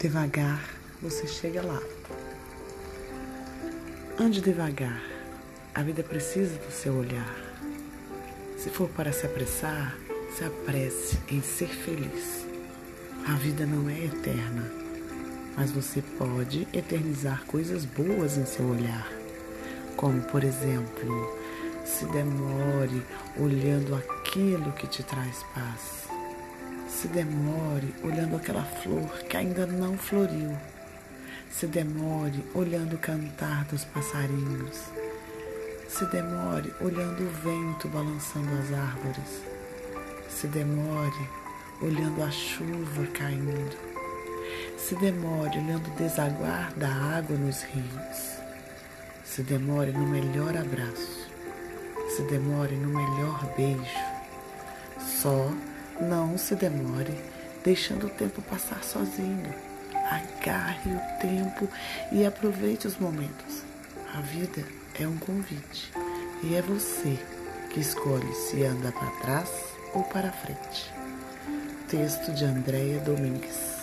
Devagar você chega lá. Ande devagar. A vida precisa do seu olhar. Se for para se apressar, se apresse em ser feliz. A vida não é eterna, mas você pode eternizar coisas boas em seu olhar. Como, por exemplo, se demore olhando aquilo que te traz paz se demore olhando aquela flor que ainda não floriu. Se demore olhando o cantar dos passarinhos. Se demore olhando o vento balançando as árvores. Se demore olhando a chuva caindo. Se demore olhando o desaguar da água nos rios. Se demore no melhor abraço. Se demore no melhor beijo. Só não se demore, deixando o tempo passar sozinho. Agarre o tempo e aproveite os momentos. A vida é um convite e é você que escolhe se anda para trás ou para frente. Texto de Andréia Domingues.